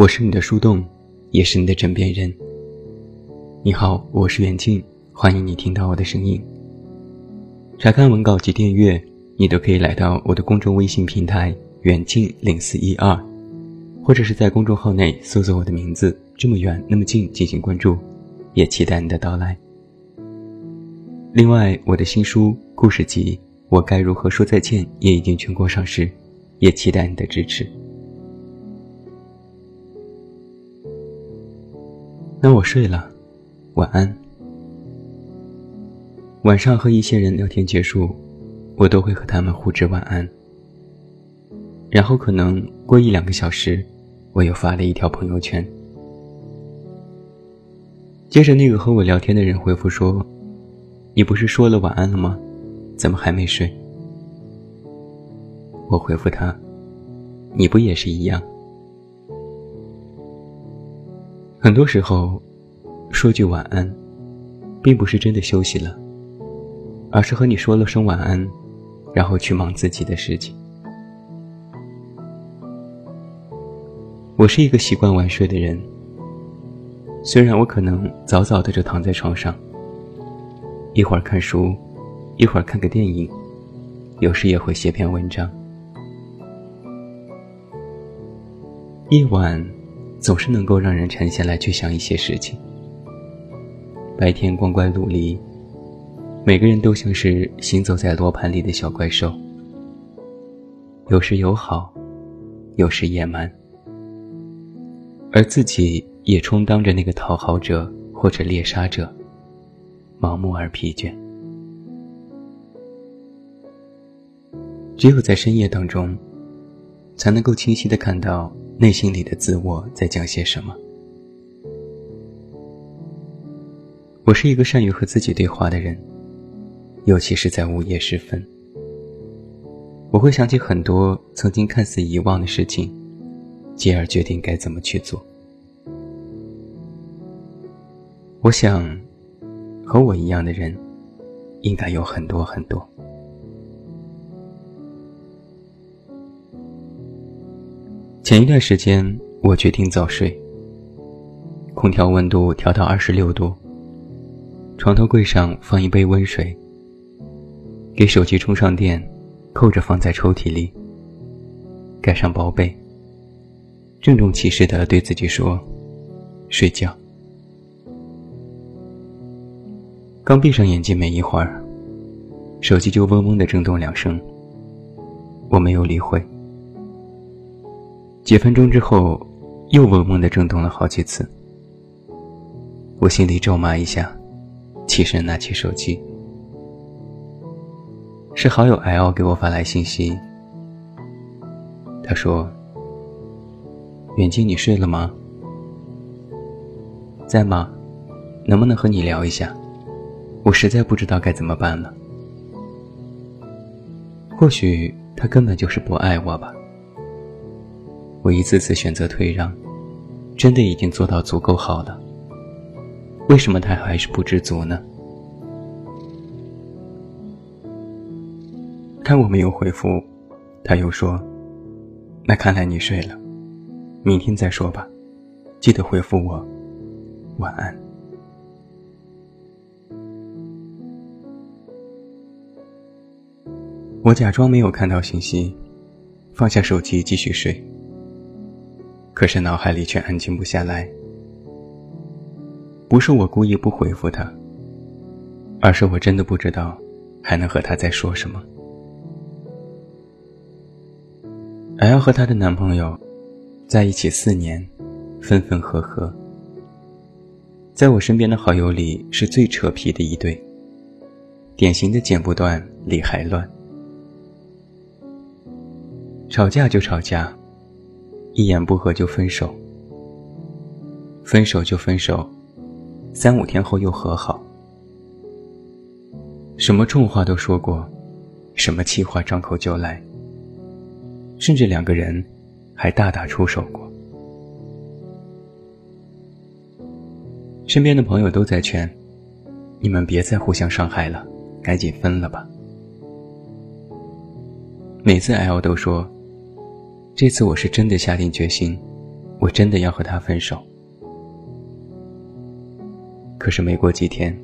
我是你的树洞，也是你的枕边人。你好，我是远近，欢迎你听到我的声音。查看文稿及订阅，你都可以来到我的公众微信平台“远近零四一二”，或者是在公众号内搜索我的名字“这么远那么近”进行关注，也期待你的到来。另外，我的新书故事集《我该如何说再见》也已经全国上市，也期待你的支持。那我睡了，晚安。晚上和一些人聊天结束，我都会和他们互致晚安。然后可能过一两个小时，我又发了一条朋友圈。接着那个和我聊天的人回复说。你不是说了晚安了吗？怎么还没睡？我回复他：“你不也是一样？”很多时候，说句晚安，并不是真的休息了，而是和你说了声晚安，然后去忙自己的事情。我是一个习惯晚睡的人，虽然我可能早早的就躺在床上。一会儿看书，一会儿看个电影，有时也会写篇文章。夜晚总是能够让人沉下来去想一些事情。白天光怪陆离，每个人都像是行走在罗盘里的小怪兽，有时友好，有时野蛮，而自己也充当着那个讨好者或者猎杀者。盲目而疲倦，只有在深夜当中，才能够清晰的看到内心里的自我在讲些什么。我是一个善于和自己对话的人，尤其是在午夜时分，我会想起很多曾经看似遗忘的事情，继而决定该怎么去做。我想。和我一样的人，应该有很多很多。前一段时间，我决定早睡。空调温度调到二十六度，床头柜上放一杯温水，给手机充上电，扣着放在抽屉里，盖上薄被，郑重其事的对自己说：“睡觉。”刚闭上眼睛没一会儿，手机就嗡嗡的震动两声。我没有理会。几分钟之后，又嗡嗡的震动了好几次。我心里咒骂一下，起身拿起手机。是好友 L 给我发来信息。他说：“远近，你睡了吗？在吗？能不能和你聊一下？”我实在不知道该怎么办了。或许他根本就是不爱我吧。我一次次选择退让，真的已经做到足够好了。为什么他还是不知足呢？看我没有回复，他又说：“那看来你睡了，明天再说吧，记得回复我，晚安。”我假装没有看到信息，放下手机继续睡。可是脑海里却安静不下来。不是我故意不回复他，而是我真的不知道还能和他再说什么。L 和她的男朋友在一起四年，分分合合，在我身边的好友里是最扯皮的一对，典型的剪不断，理还乱。吵架就吵架，一言不合就分手，分手就分手，三五天后又和好，什么重话都说过，什么气话张口就来，甚至两个人还大打出手过。身边的朋友都在劝，你们别再互相伤害了，赶紧分了吧。每次 L 都说。这次我是真的下定决心，我真的要和他分手。可是没过几天，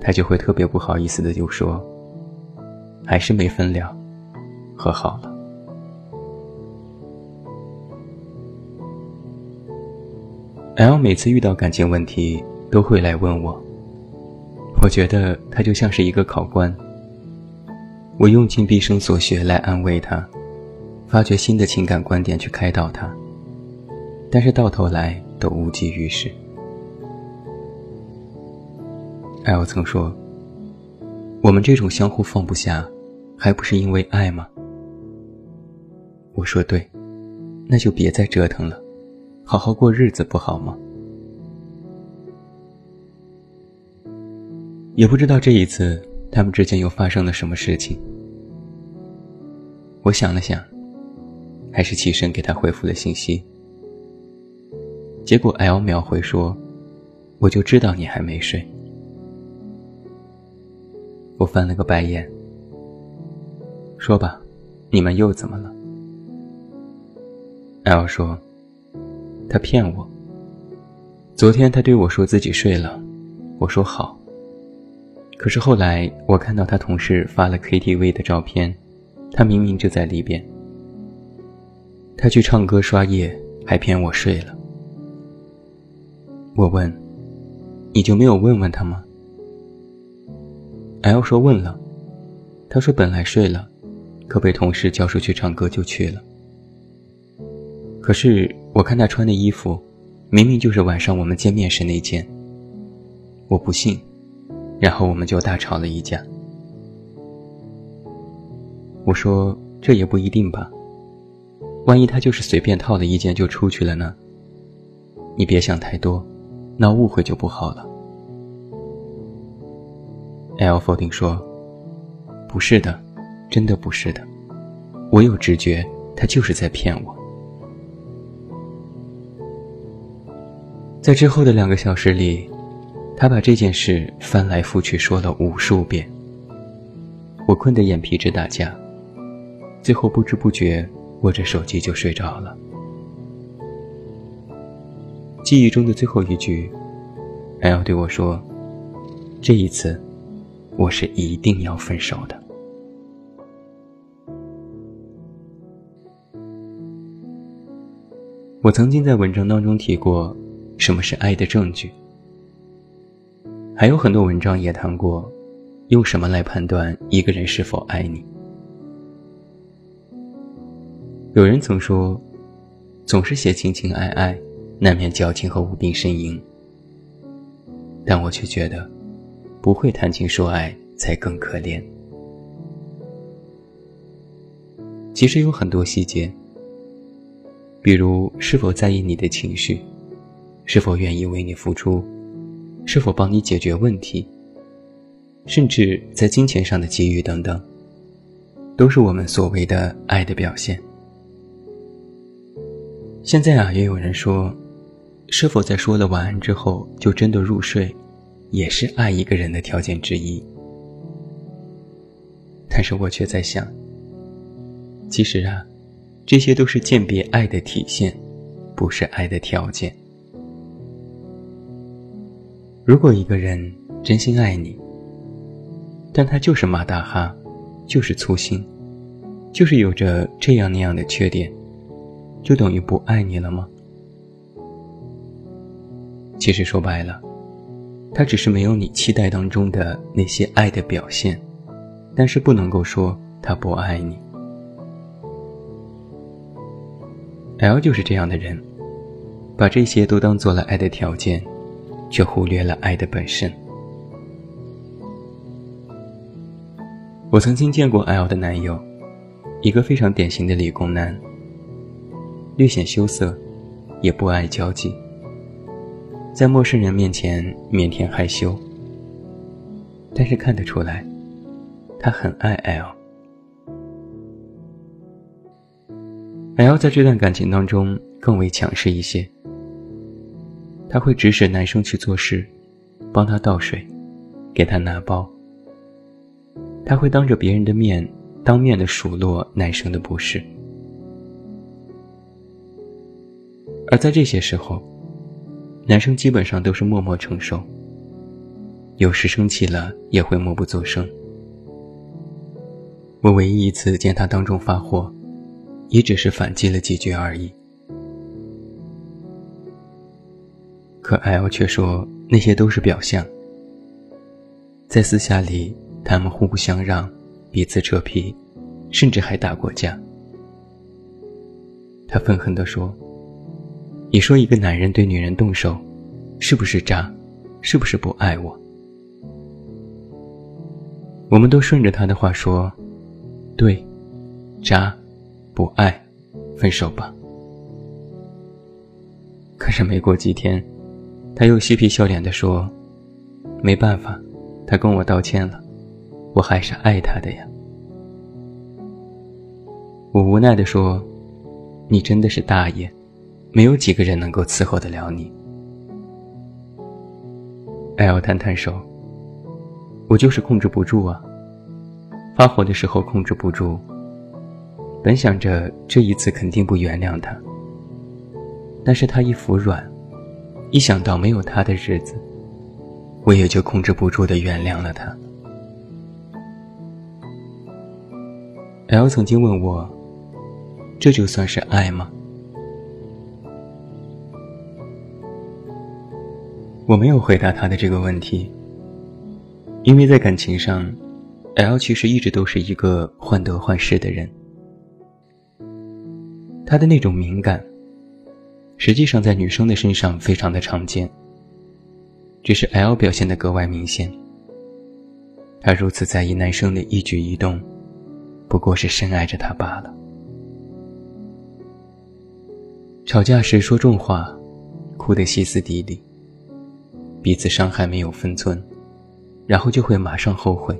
他就会特别不好意思的就说：“还是没分了，和好了。”L 每次遇到感情问题都会来问我，我觉得他就像是一个考官。我用尽毕生所学来安慰他，发掘新的情感观点去开导他，但是到头来都无济于事。L 曾说：“我们这种相互放不下，还不是因为爱吗？”我说：“对，那就别再折腾了，好好过日子不好吗？”也不知道这一次。他们之间又发生了什么事情？我想了想，还是起身给他回复了信息。结果 L 秒回说：“我就知道你还没睡。”我翻了个白眼，说吧，你们又怎么了？L 说：“他骗我。昨天他对我说自己睡了，我说好。”可是后来，我看到他同事发了 KTV 的照片，他明明就在里边。他去唱歌刷夜，还骗我睡了。我问：“你就没有问问他吗？”L 说：“问了。”他说：“本来睡了，可被同事叫出去唱歌就去了。可是我看他穿的衣服，明明就是晚上我们见面时那件。我不信。”然后我们就大吵了一架。我说：“这也不一定吧，万一他就是随便套了一件就出去了呢？你别想太多，闹误会就不好了。”L 否定说：“不是的，真的不是的，我有直觉，他就是在骗我。”在之后的两个小时里。他把这件事翻来覆去说了无数遍，我困得眼皮直打架，最后不知不觉握着手机就睡着了。记忆中的最后一句，L 对我说：“这一次，我是一定要分手的。”我曾经在文章当中提过，什么是爱的证据。还有很多文章也谈过，用什么来判断一个人是否爱你？有人曾说，总是写情情爱爱，难免矫情和无病呻吟。但我却觉得，不会谈情说爱才更可怜。其实有很多细节，比如是否在意你的情绪，是否愿意为你付出。是否帮你解决问题，甚至在金钱上的给予等等，都是我们所谓的爱的表现。现在啊，也有人说，是否在说了晚安之后就真的入睡，也是爱一个人的条件之一。但是我却在想，其实啊，这些都是鉴别爱的体现，不是爱的条件。如果一个人真心爱你，但他就是马大哈，就是粗心，就是有着这样那样的缺点，就等于不爱你了吗？其实说白了，他只是没有你期待当中的那些爱的表现，但是不能够说他不爱你。L 就是这样的人，把这些都当做了爱的条件。却忽略了爱的本身。我曾经见过 L 的男友，一个非常典型的理工男，略显羞涩，也不爱交际，在陌生人面前腼腆害羞。但是看得出来，他很爱 L。L 在这段感情当中更为强势一些。他会指使男生去做事，帮他倒水，给他拿包。他会当着别人的面，当面的数落男生的不是。而在这些时候，男生基本上都是默默承受，有时生气了也会默不作声。我唯一一次见他当众发火，也只是反击了几句而已。可 L 却说那些都是表象，在私下里他们互不相让，彼此扯皮，甚至还打过架。他愤恨地说：“你说一个男人对女人动手，是不是渣？是不是不爱我？”我们都顺着他的话说：“对，渣，不爱，分手吧。”可是没过几天。他又嬉皮笑脸地说：“没办法，他跟我道歉了，我还是爱他的呀。”我无奈地说：“你真的是大爷，没有几个人能够伺候得了你。”L 摊摊手：“我就是控制不住啊，发火的时候控制不住。本想着这一次肯定不原谅他，但是他一服软。”一想到没有他的日子，我也就控制不住的原谅了他。L 曾经问我：“这就算是爱吗？”我没有回答他的这个问题，因为在感情上，L 其实一直都是一个患得患失的人。他的那种敏感。实际上，在女生的身上非常的常见，只是 L 表现的格外明显。他如此在意男生的一举一动，不过是深爱着他罢了。吵架时说重话，哭得歇斯底里，彼此伤害没有分寸，然后就会马上后悔。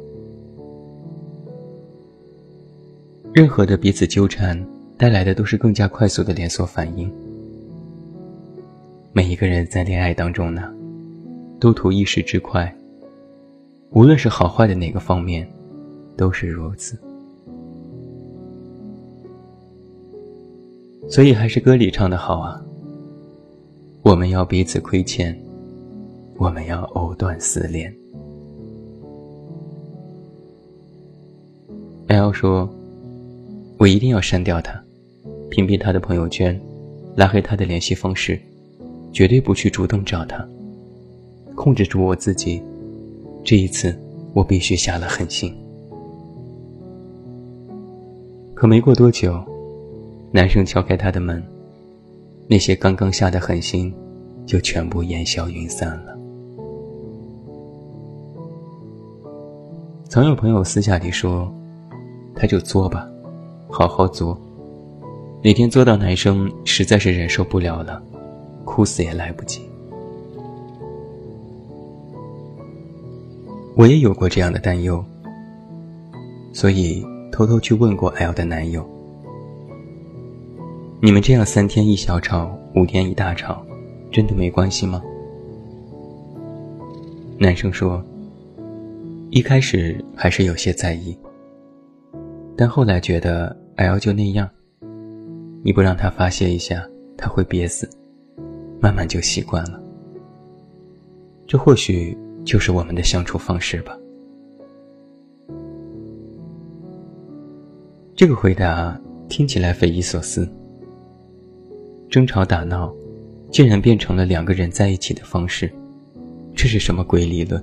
任何的彼此纠缠带来的都是更加快速的连锁反应。每一个人在恋爱当中呢，都图一时之快。无论是好坏的哪个方面，都是如此。所以还是歌里唱的好啊。我们要彼此亏欠，我们要藕断丝连。L 说：“我一定要删掉他，屏蔽他的朋友圈，拉黑他的联系方式。”绝对不去主动找他，控制住我自己。这一次，我必须下了狠心。可没过多久，男生敲开他的门，那些刚刚下的狠心，就全部烟消云散了。曾有朋友私下里说：“他就作吧，好好作，哪天作到男生实在是忍受不了了。”哭死也来不及。我也有过这样的担忧，所以偷偷去问过 L 的男友：“你们这样三天一小吵，五天一大吵，真的没关系吗？”男生说：“一开始还是有些在意，但后来觉得 L 就那样，你不让他发泄一下，他会憋死。”慢慢就习惯了，这或许就是我们的相处方式吧。这个回答听起来匪夷所思。争吵打闹，竟然变成了两个人在一起的方式，这是什么鬼理论？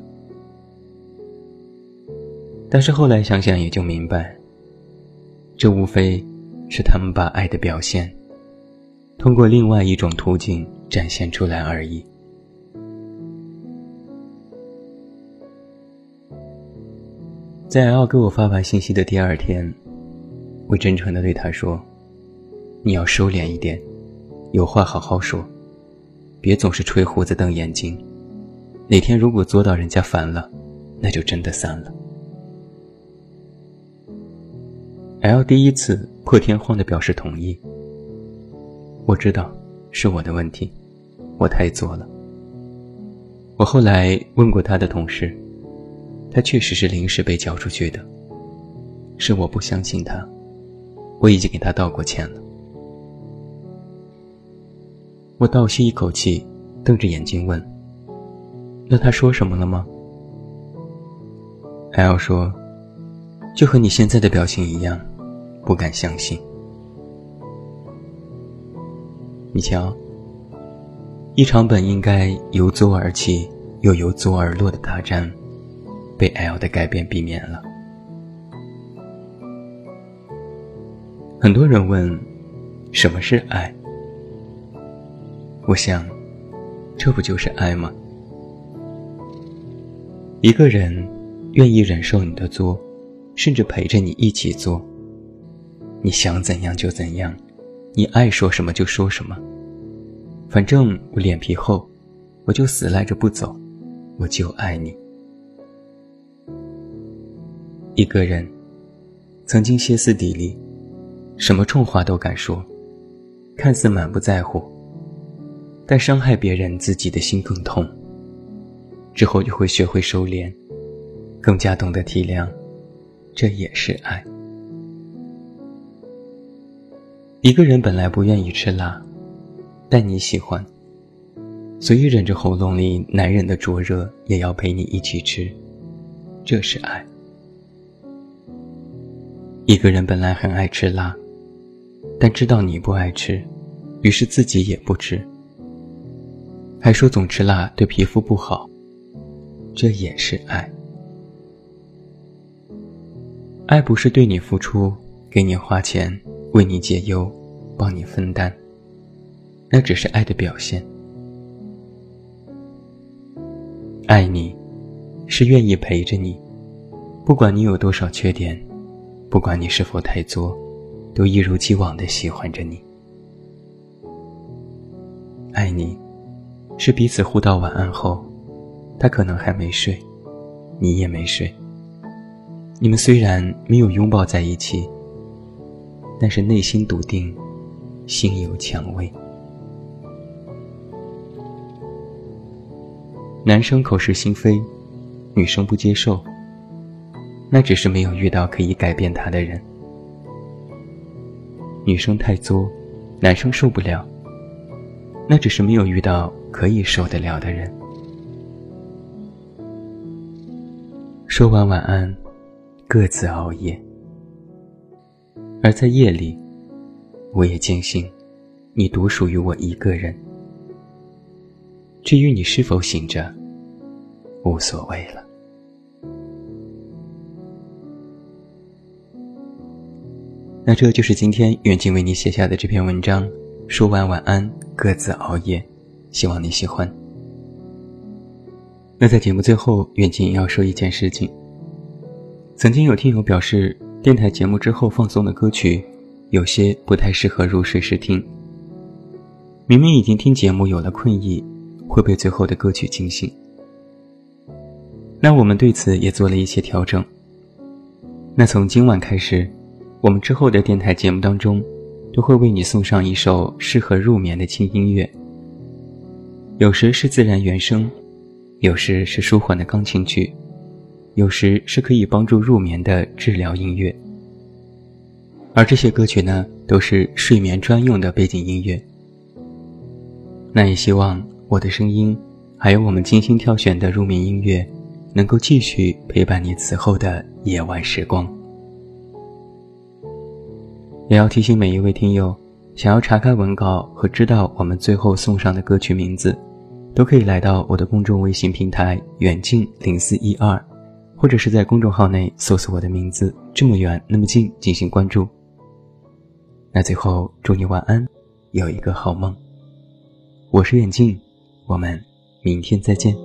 但是后来想想也就明白，这无非是他们把爱的表现，通过另外一种途径。展现出来而已。在 L 给我发完信息的第二天，我真诚的对他说：“你要收敛一点，有话好好说，别总是吹胡子瞪眼睛。哪天如果作到人家烦了，那就真的散了。”L 第一次破天荒的表示同意。我知道是我的问题。我太作了。我后来问过他的同事，他确实是临时被叫出去的。是我不相信他，我已经给他道过歉了。我倒吸一口气，瞪着眼睛问：“那他说什么了吗？”L 说：“就和你现在的表情一样，不敢相信。你瞧，一场本应该由作而起又由作而落的大战，被 L 的改变避免了。”很多人问：“什么是爱？”我想，这不就是爱吗？一个人愿意忍受你的作，甚至陪着你一起做。你想怎样就怎样，你爱说什么就说什么。反正我脸皮厚，我就死赖着不走，我就爱你。一个人曾经歇斯底里。什么重话都敢说，看似满不在乎，但伤害别人，自己的心更痛。之后就会学会收敛，更加懂得体谅，这也是爱。一个人本来不愿意吃辣，但你喜欢，所以忍着喉咙里难忍的灼热，也要陪你一起吃，这是爱。一个人本来很爱吃辣。但知道你不爱吃，于是自己也不吃，还说总吃辣对皮肤不好，这也是爱。爱不是对你付出，给你花钱，为你解忧，帮你分担，那只是爱的表现。爱你，是愿意陪着你，不管你有多少缺点，不管你是否太作。都一如既往的喜欢着你，爱你，是彼此互道晚安后，他可能还没睡，你也没睡。你们虽然没有拥抱在一起，但是内心笃定，心有蔷薇。男生口是心非，女生不接受，那只是没有遇到可以改变他的人。女生太作，男生受不了。那只是没有遇到可以受得了的人。说完晚安，各自熬夜。而在夜里，我也坚信，你独属于我一个人。至于你是否醒着，无所谓了。那这就是今天远近为你写下的这篇文章。说完晚安，各自熬夜，希望你喜欢。那在节目最后，远近要说一件事情。曾经有听友表示，电台节目之后放送的歌曲，有些不太适合入睡时听。明明已经听节目有了困意，会被最后的歌曲惊醒。那我们对此也做了一些调整。那从今晚开始。我们之后的电台节目当中，都会为你送上一首适合入眠的轻音乐。有时是自然原声，有时是舒缓的钢琴曲，有时是可以帮助入眠的治疗音乐。而这些歌曲呢，都是睡眠专用的背景音乐。那也希望我的声音，还有我们精心挑选的入眠音乐，能够继续陪伴你此后的夜晚时光。也要提醒每一位听友，想要查看文稿和知道我们最后送上的歌曲名字，都可以来到我的公众微信平台“远近零四一二”，或者是在公众号内搜索我的名字“这么远那么近”进行关注。那最后祝你晚安，有一个好梦。我是远镜，我们明天再见。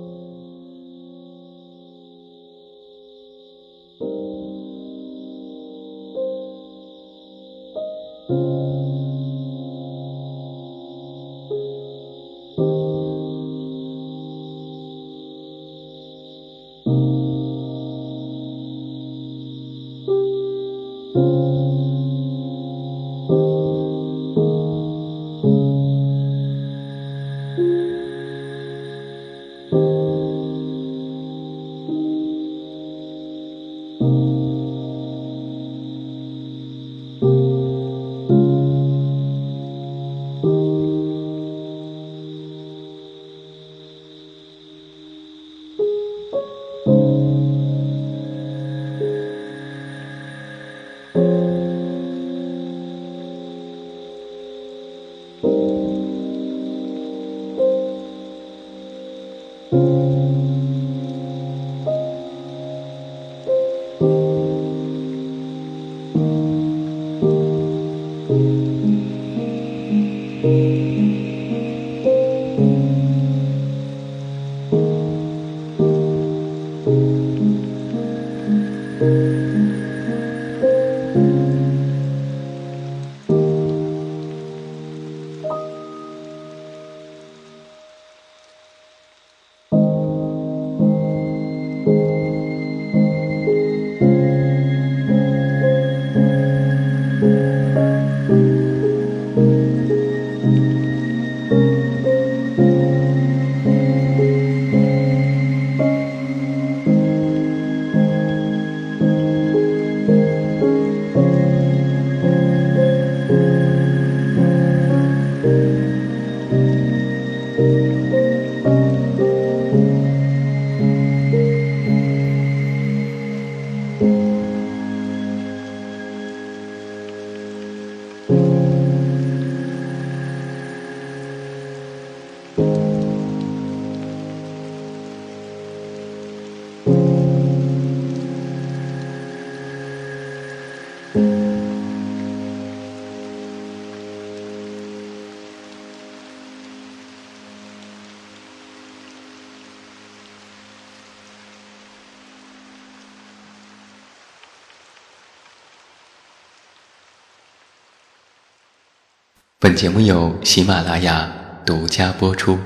本节目由喜马拉雅独家播出。